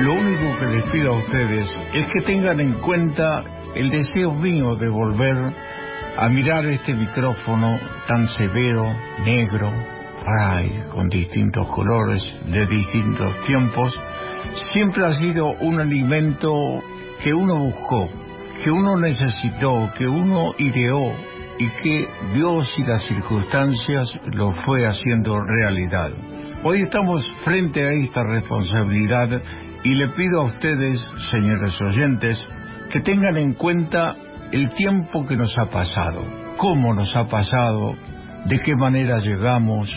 Lo único que les pido a ustedes es que tengan en cuenta el deseo mío de volver a mirar este micrófono tan severo, negro, ay, con distintos colores, de distintos tiempos, siempre ha sido un alimento que uno buscó, que uno necesitó, que uno ideó y que Dios y las circunstancias lo fue haciendo realidad. Hoy estamos frente a esta responsabilidad y le pido a ustedes, señores oyentes, que tengan en cuenta el tiempo que nos ha pasado, cómo nos ha pasado, de qué manera llegamos,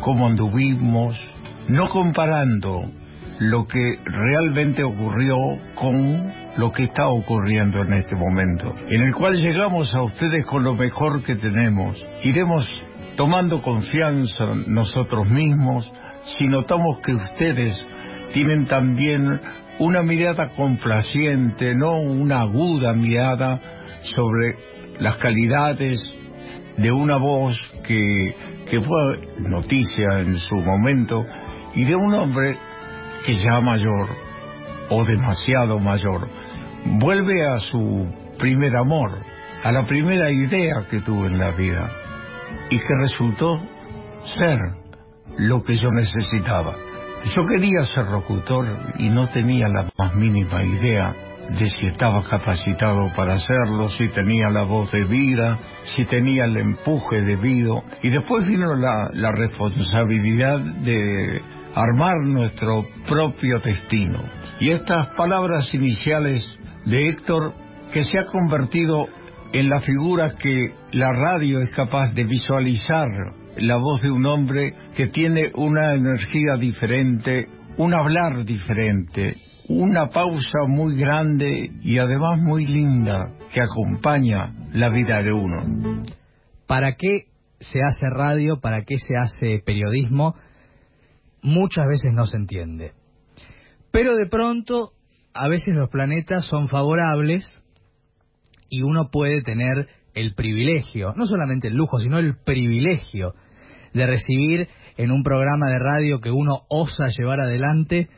cómo anduvimos, no comparando lo que realmente ocurrió con lo que está ocurriendo en este momento, en el cual llegamos a ustedes con lo mejor que tenemos. Iremos tomando confianza nosotros mismos si notamos que ustedes tienen también una mirada complaciente, no una aguda mirada sobre las calidades de una voz que, que fue noticia en su momento y de un hombre que ya mayor o demasiado mayor vuelve a su primer amor, a la primera idea que tuvo en la vida y que resultó ser lo que yo necesitaba. Yo quería ser locutor y no tenía la más mínima idea de si estaba capacitado para hacerlo, si tenía la voz de vida, si tenía el empuje debido. Y después vino la, la responsabilidad de armar nuestro propio destino. Y estas palabras iniciales de Héctor, que se ha convertido en la figura que la radio es capaz de visualizar, la voz de un hombre que tiene una energía diferente, un hablar diferente, una pausa muy grande y además muy linda que acompaña la vida de uno. ¿Para qué se hace radio? ¿Para qué se hace periodismo? Muchas veces no se entiende. Pero de pronto, a veces los planetas son favorables y uno puede tener el privilegio, no solamente el lujo, sino el privilegio de recibir en un programa de radio que uno osa llevar adelante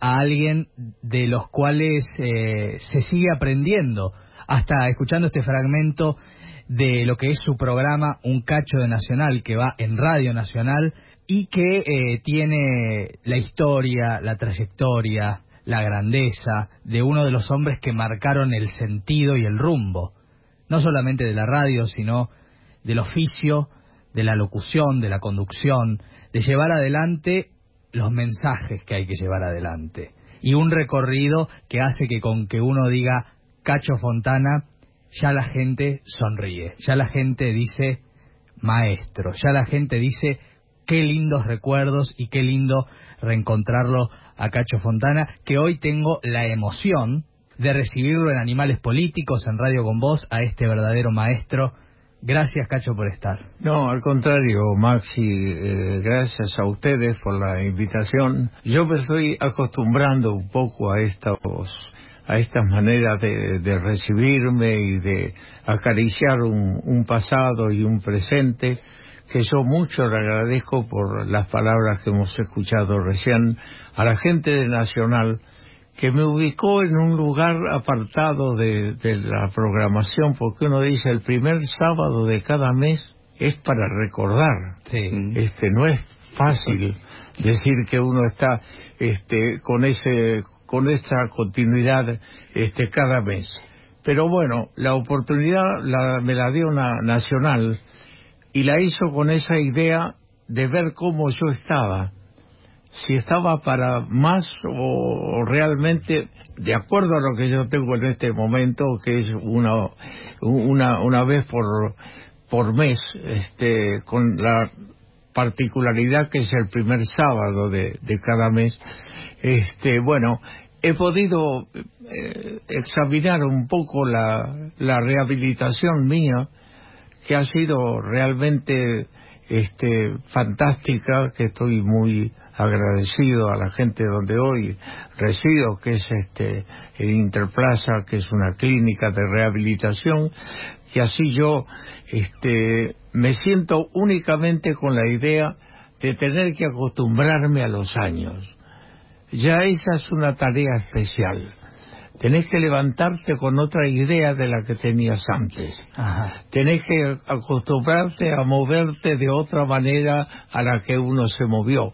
a alguien de los cuales eh, se sigue aprendiendo, hasta escuchando este fragmento de lo que es su programa Un Cacho de Nacional, que va en Radio Nacional y que eh, tiene la historia, la trayectoria, la grandeza de uno de los hombres que marcaron el sentido y el rumbo, no solamente de la radio, sino del oficio, de la locución, de la conducción, de llevar adelante los mensajes que hay que llevar adelante. Y un recorrido que hace que con que uno diga Cacho Fontana, ya la gente sonríe, ya la gente dice maestro, ya la gente dice qué lindos recuerdos y qué lindo reencontrarlo a Cacho Fontana, que hoy tengo la emoción de recibirlo en Animales Políticos, en Radio con Voz, a este verdadero maestro Gracias, Cacho, por estar. No, al contrario, Maxi, eh, gracias a ustedes por la invitación. Yo me estoy acostumbrando un poco a estos a estas maneras de, recibirme y de acariciar un, un, pasado y un presente que yo mucho le agradezco por las palabras que hemos escuchado recién a la gente de Nacional que me ubicó en un lugar apartado de, la programación, porque uno dice el primer sábado de cada mes es para recordar. Este no es fácil decir que uno está este con ese con esta continuidad este cada mes. Pero bueno, la oportunidad la, me la dio una nacional y la hizo con esa idea de ver cómo yo estaba si estaba para más o realmente de acuerdo a lo que yo tengo en este momento que es una una una vez por por mes este con la particularidad que es el primer sábado de, de cada mes este bueno he podido eh, examinar un poco la, la rehabilitación mía que ha sido realmente este fantástica que estoy muy agradecido a la gente donde hoy resido, que es este Interplaza, que es una clínica de rehabilitación, que así yo este me siento únicamente con la idea de tener que acostumbrarme a los años. Ya esa es una tarea especial. Tenés que levantarte con otra idea de la que tenías antes. Tenés que acostumbrarte a moverte de otra manera a la que uno se movió.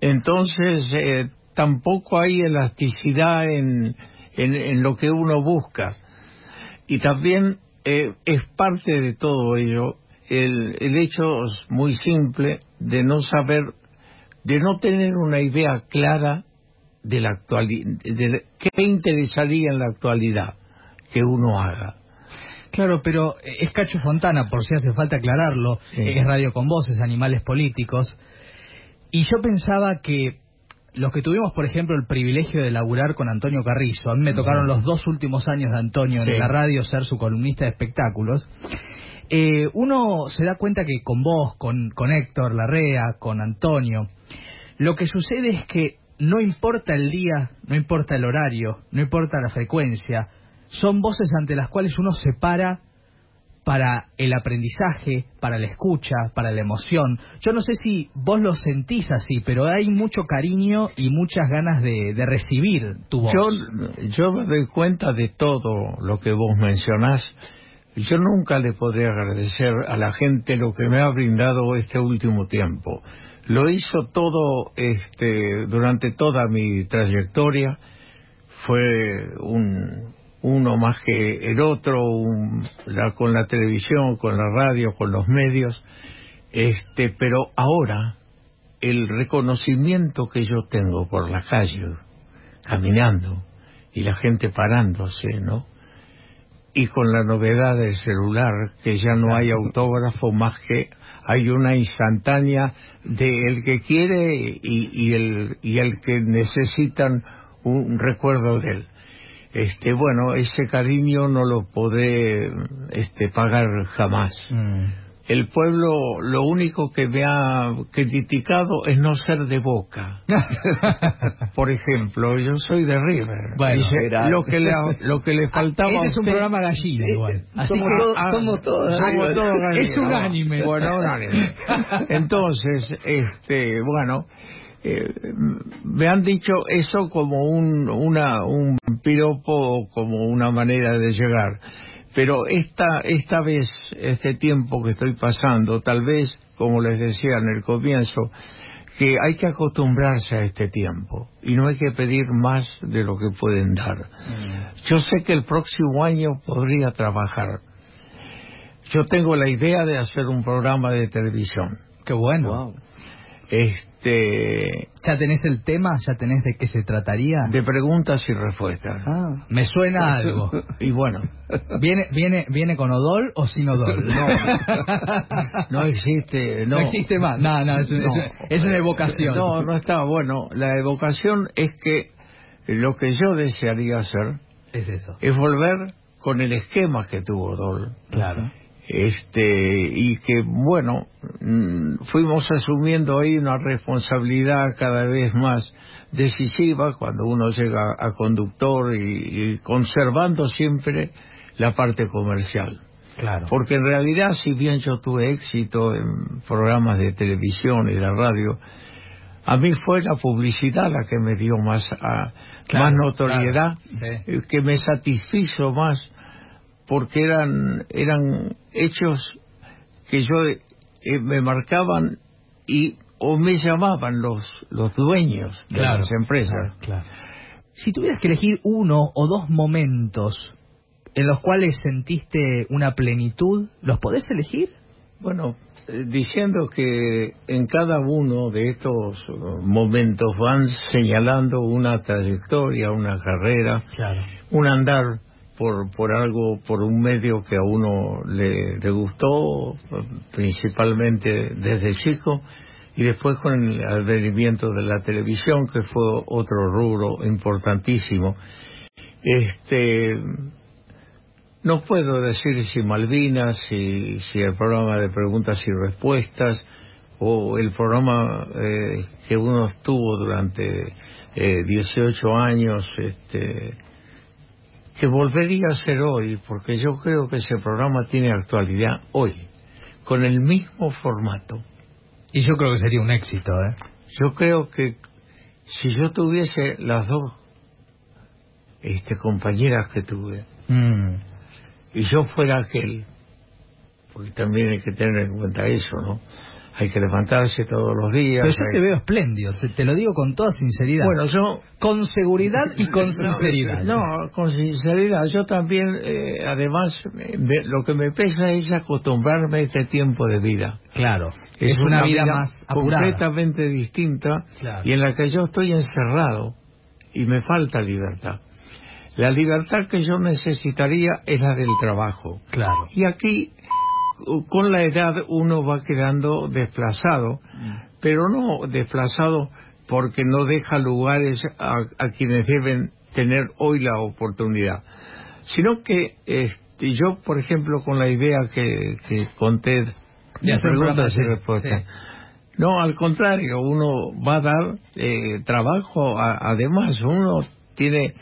Entonces, eh, tampoco hay elasticidad en, en, lo que uno busca. Y también eh, es parte de todo ello el, el hecho muy simple de no saber, de no tener una idea clara de la actualidad, qué interesaría en la actualidad que uno haga. Claro, pero es Cacho Fontana, por si hace falta aclararlo, es Radio con Voces, Animales Políticos, y yo pensaba que los que tuvimos, por ejemplo, el privilegio de laburar con Antonio Carrizo, a mí me tocaron los dos últimos años de Antonio en la radio ser su columnista de espectáculos, eh, uno se da cuenta que con vos, con, con Héctor Larrea, con Antonio, lo que sucede es que no importa el día, no importa el horario, no importa la frecuencia, son voces ante las cuales uno se para para el aprendizaje, para la escucha, para la emoción. Yo no sé si vos lo sentís así, pero hay mucho cariño y muchas ganas de, recibir tu voz. Yo, yo me doy cuenta de todo lo que vos mencionás. Yo nunca le podré agradecer a la gente lo que me ha brindado este último tiempo. Lo hizo todo este, durante toda mi trayectoria. Fue un, uno más que el otro, con la televisión, con la radio, con los medios, este, pero ahora el reconocimiento que yo tengo por la calle, caminando, y la gente parándose, ¿no? Y con la novedad del celular, que ya no hay autógrafo más que hay una instantánea de el que quiere y, el, y el que necesitan un recuerdo de él este bueno ese cariño no lo podré este pagar jamás mm. El pueblo lo único que me ha criticado es no ser de boca. Por ejemplo yo soy de River. Bueno, lo que le lo que le ah, faltaba este es un programa gallina eh, igual. Así somos, ah, somos todos somos todos es un anime bueno un anime entonces este bueno eh, me han dicho eso como un, una, un piropo, como una manera de llegar. Pero esta, esta vez, este tiempo que estoy pasando, tal vez, como les decía en el comienzo, que hay que acostumbrarse a este tiempo y no hay que pedir más de lo que pueden dar. Mm. Yo sé que el próximo año podría trabajar. Yo tengo la idea de hacer un programa de televisión. Qué bueno. Este, ¿Ya tenés el tema? ¿Ya tenés de qué se trataría? De preguntas y respuestas. Ah, me suena algo. y bueno. ¿Viene, viene, ¿Viene con Odol o sin Odol? No, no existe. No, existe más. No, no, es, es, una evocación. No, no está. Bueno, la evocación es que lo que yo desearía hacer es eso. Es volver con el esquema que tuvo Odol. Claro este y que bueno mm, fuimos asumiendo ahí una responsabilidad cada vez más decisiva cuando uno llega a conductor y, conservando siempre la parte comercial. Claro. Porque en realidad si bien yo tuve éxito en programas de televisión y de radio a mí fue la publicidad la que me dio más más notoriedad que me satisfizo más porque eran eran hechos que yo eh, me marcaban y o me llamaban los los dueños de las empresas. Si tuvieras que elegir uno o dos momentos en los cuales sentiste una plenitud, ¿los podés elegir? Bueno, eh, diciendo que en cada uno de estos momentos van señalando una trayectoria, una carrera, un andar por, por algo, por un medio que a uno le, gustó, principalmente desde chico, y después con el advenimiento de la televisión, que fue otro rubro importantísimo. Este, no puedo decir si Malvinas, si, si el programa de preguntas y respuestas, o el programa eh, que uno estuvo durante eh, 18 años, este, que volvería a ser hoy, porque yo creo que ese programa tiene actualidad hoy, con el mismo formato, Y yo creo que sería un éxito, ¿eh? Yo creo que si yo tuviese las dos este, compañeras que tuve, Mm. y yo fuera aquel, porque también hay que tener en cuenta eso, ¿no? Hay que levantarse todos los días. Pero yo hay- te veo espléndido, te, te lo digo con toda sinceridad. Bueno, yo... con seguridad y con sinceridad. No, con sinceridad, yo también, eh, además, me- lo que me pesa es acostumbrarme a este tiempo de vida. Claro, es, una, vida, más apurada. completamente distinta Claro. y en la que yo estoy encerrado y me falta libertad. La libertad que yo necesitaría es la del trabajo. Claro. Y aquí, con la edad, uno va quedando desplazado, pero no desplazado porque no deja lugares a, a quienes deben tener hoy la oportunidad, sino que este, yo, por ejemplo, con la idea que, que conté De preguntas y respuestas, sí. no, al contrario, uno va a dar eh, trabajo, a- además, uno tiene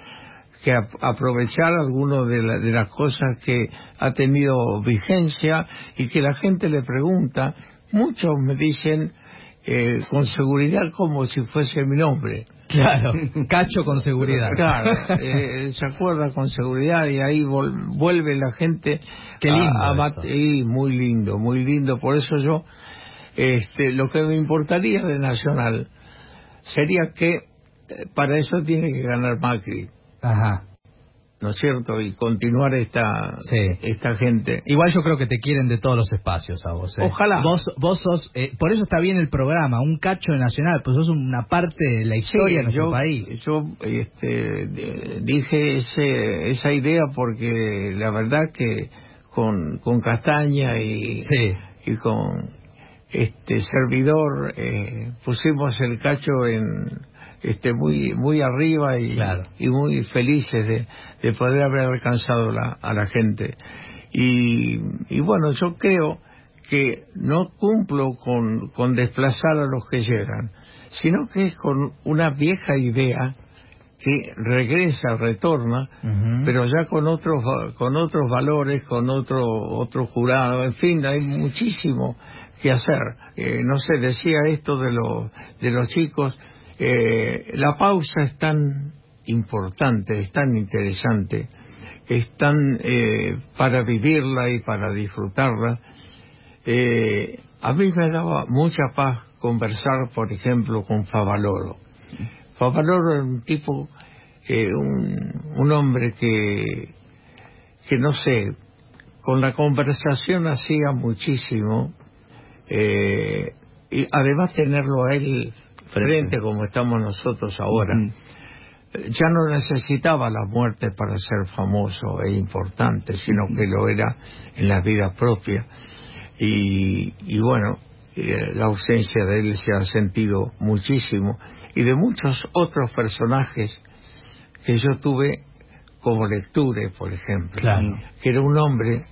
que ap- aprovechar algunas de, la- de las cosas que ha tenido vigencia y que la gente le pregunta. Muchos me dicen eh, con seguridad como si fuese mi nombre. Claro, cacho con seguridad. Claro, eh, se acuerda con seguridad y ahí vol- vuelve la gente. Qué lindo a- a y muy lindo, muy lindo. Por eso yo, este, lo que me importaría de Nacional sería que eh, para eso tiene que ganar Macri, Ajá. ¿no es cierto? Y continuar esta, Sí. esta gente. Igual yo creo que te quieren de todos los espacios a vos. ¿eh? Ojalá. Vos, vos sos, eh, por eso está bien el programa, un cacho nacional, pues sos una parte de la historia de nuestro yo, país. Yo este, dije ese, esa idea porque la verdad que con, con Castaña y, Sí, y con este servidor eh, pusimos el cacho en este muy muy arriba y, Claro. y muy felices de, de poder haber alcanzado la, a la gente. Y, y bueno yo creo que no cumplo con, con desplazar a los que llegan sino que es con una vieja idea que regresa retorna pero ya con otros con otros valores con otro otro jurado en fin hay muchísimo que hacer. Eh, no sé decía esto de los de los chicos eh, la pausa es tan importante es tan interesante es tan eh, para vivirla y para disfrutarla. Eh, a mí me daba mucha paz conversar por ejemplo con Favaloro. Favaloro era un tipo, eh, un, un hombre que, que no sé, con la conversación hacía muchísimo, y además tenerlo a él frente. como estamos nosotros ahora, eh, ya no necesitaba la muerte para ser famoso e importante, sino que lo era en la vida propia. Y, y bueno, eh, la ausencia de él se ha sentido muchísimo. Y de muchos otros personajes que yo tuve como lecture, por ejemplo, Claro. que era un hombre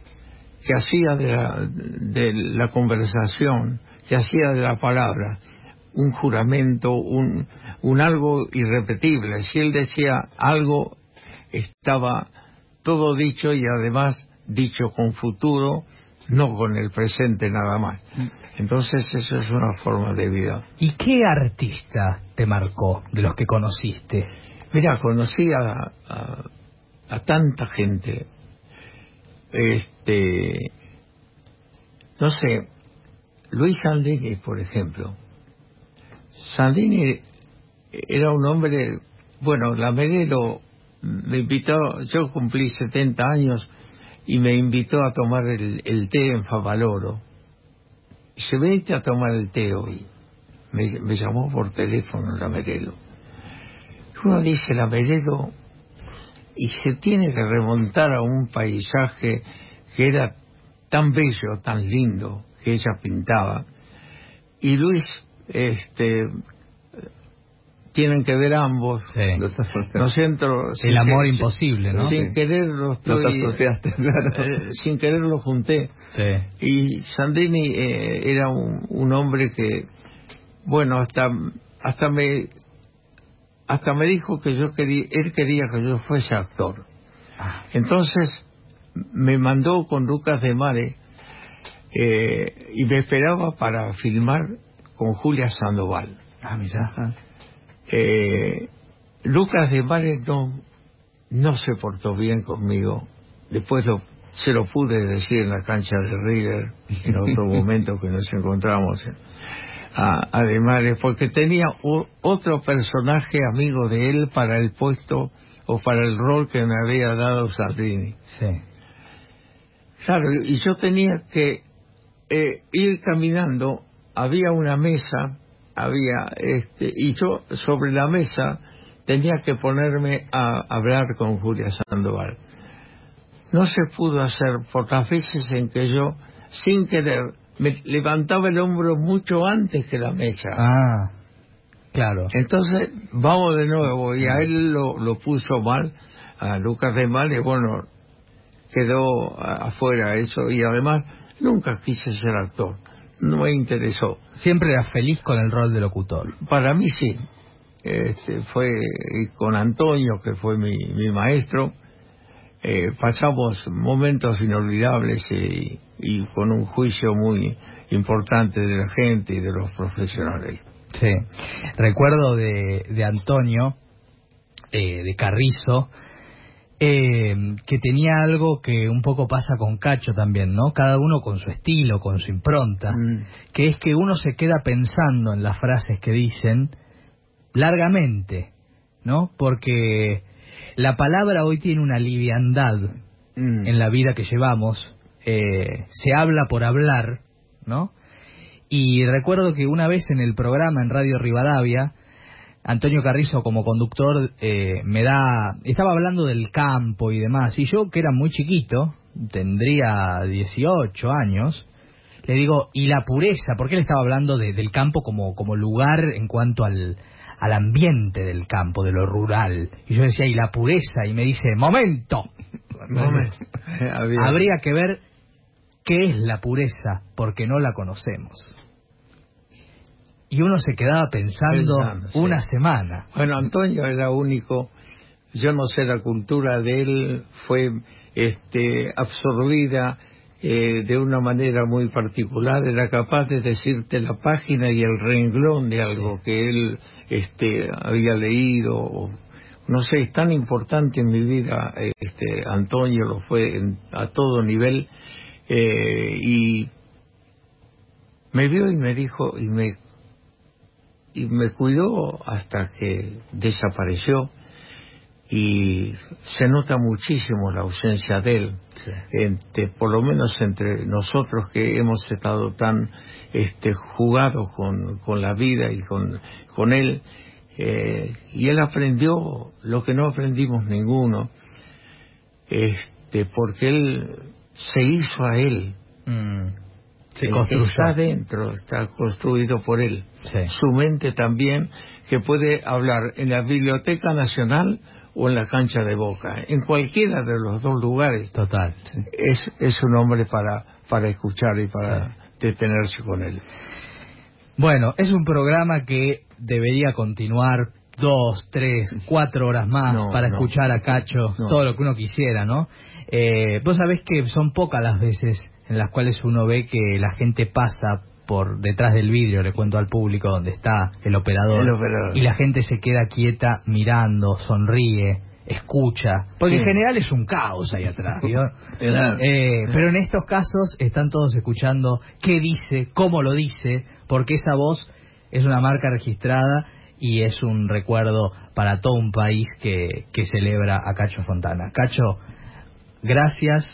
que hacía de la, de la conversación, que hacía de la palabra un juramento, un, un algo irrepetible. Si él decía algo, estaba todo dicho y además dicho con futuro, no con el presente nada más. Entonces eso es una forma de vida. ¿Y qué artista te marcó de los que conociste? Mira, conocí a, a, a tanta gente. Este, no sé, Luis Sandini, por ejemplo. Sandini era un hombre, bueno, la Merelo me invitó, yo cumplí 70 años y me invitó a tomar el, té en Favaloro. Se vente a tomar el té hoy. Me, me llamó por teléfono la Merelo. Uno dice la Merelo y se tiene que remontar a un paisaje que era tan bello, tan lindo, que ella pintaba. Y Luis, este, tienen que ver ambos. Sí. No siento, El amor imposible, ¿no? Sin Sí. querer lo Nos estoy, asociaste, claro. eh, sin querer lo junté. Sí. Y Sandini eh, era un, un hombre que, bueno, hasta hasta me hasta me dijo que yo quería, él quería que yo fuese actor. Ah, Entonces me mandó con Lucas de Mare eh, y me esperaba para filmar con Julia Sandoval. Ah, mira. Eh, Lucas de Valle no, se portó bien conmigo. Después lo, se lo pude decir en la cancha de River, en otro momento que nos encontramos a, además porque tenía otro personaje amigo de él para el puesto o para el rol que me había dado Sardini. Sí. Claro, y yo tenía que eh, ir caminando, había una mesa, había, este, y yo sobre la mesa tenía que ponerme a hablar con Julia Sandoval. No se pudo hacer por las veces en que yo, sin querer, me levantaba el hombro mucho antes que la mesa. Ah, claro. Entonces, vamos de nuevo, y a él lo, lo puso mal, a Lucas de Mal, y bueno, quedó afuera eso, y además nunca quise ser actor, no me interesó. Siempre era feliz con el rol de locutor. Para mí sí. Este, fue con Antonio, que fue mi, mi maestro, eh, pasamos momentos inolvidables y, y, con un juicio muy importante de la gente y de los profesionales. Sí, recuerdo de, de Antonio, eh, de Carrizo, eh, que tenía algo que un poco pasa con Cacho también, ¿no? Cada uno con su estilo, con su impronta, mm. que es que uno se queda pensando en las frases que dicen largamente, ¿no? Porque la palabra hoy tiene una liviandad mm. en la vida que llevamos. Eh, se habla por hablar, ¿no? Y recuerdo que una vez en el programa en Radio Rivadavia, Antonio Carrizo como conductor eh, me da, estaba hablando del campo y demás, y yo que era muy chiquito, tendría 18 años, le digo, ¿y la pureza? Porque él estaba hablando del campo como, como lugar en cuanto al, al ambiente del campo, de lo rural. Y yo decía, ¿y la pureza? Y me dice, momento. Habría que ver qué es la pureza, porque no la conocemos. Y uno se quedaba pensando, una semana. Bueno, Antonio era único. Yo no sé, la cultura de él fue este, absorbida eh, de una manera muy particular. Era capaz de decirte la página y el renglón de algo que él este, había leído. No sé, es tan importante en mi vida. Este, Antonio lo fue a todo nivel. Eh, y me vio y me dijo, y me, y me cuidó hasta que desapareció y se nota muchísimo la ausencia de él, entre, por lo menos entre nosotros que hemos estado tan este, jugados con, con la vida y con, con él, eh, y él aprendió lo que no aprendimos ninguno, este, porque él se hizo a él. Mm. Se está dentro, está construido por él. Su mente también, que puede hablar en la Biblioteca Nacional o en la cancha de Boca, en cualquiera de los dos lugares. Total. Es, es un hombre para, para escuchar y para detenerse con él. Bueno, es un programa que debería continuar dos, tres, cuatro horas más para escuchar a Cacho todo lo que uno quisiera, ¿no? Eh, vos sabés que son pocas las veces en las cuales uno ve que la gente pasa por detrás del vidrio, le cuento al público donde está el operador, y la gente se queda quieta mirando, sonríe, escucha, porque en general es un caos ahí atrás, eh, pero en estos casos están todos escuchando qué dice, cómo lo dice, porque esa voz es una marca registrada y es un recuerdo para todo un país que, que celebra a Cacho Fontana. Cacho, gracias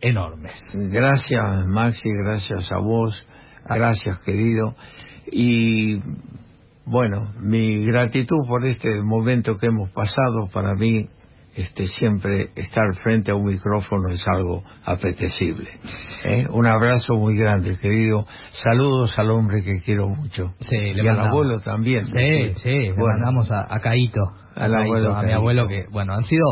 enormes. Gracias Maxi, gracias a vos Gracias, querido. Y bueno, mi gratitud por este momento que hemos pasado, para mí este, siempre estar frente a un micrófono es algo apetecible. ¿eh? Un abrazo muy grande, querido. Saludos al hombre que quiero mucho. Sí, le y al abuelo también. Sí, sí, le mandamos a, Caito, a, a mi abuelo que, bueno, han sido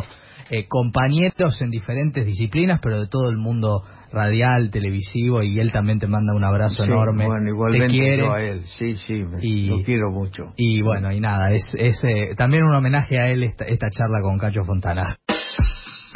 eh, compañeros en diferentes disciplinas, pero de todo el mundo radial, televisivo, y él también te manda un abrazo enorme. Bueno, igualmente yo a él, sí, sí, lo quiero mucho. Y bueno, y nada, es, es eh, también un homenaje a él esta, esta charla con Cacho Fontana.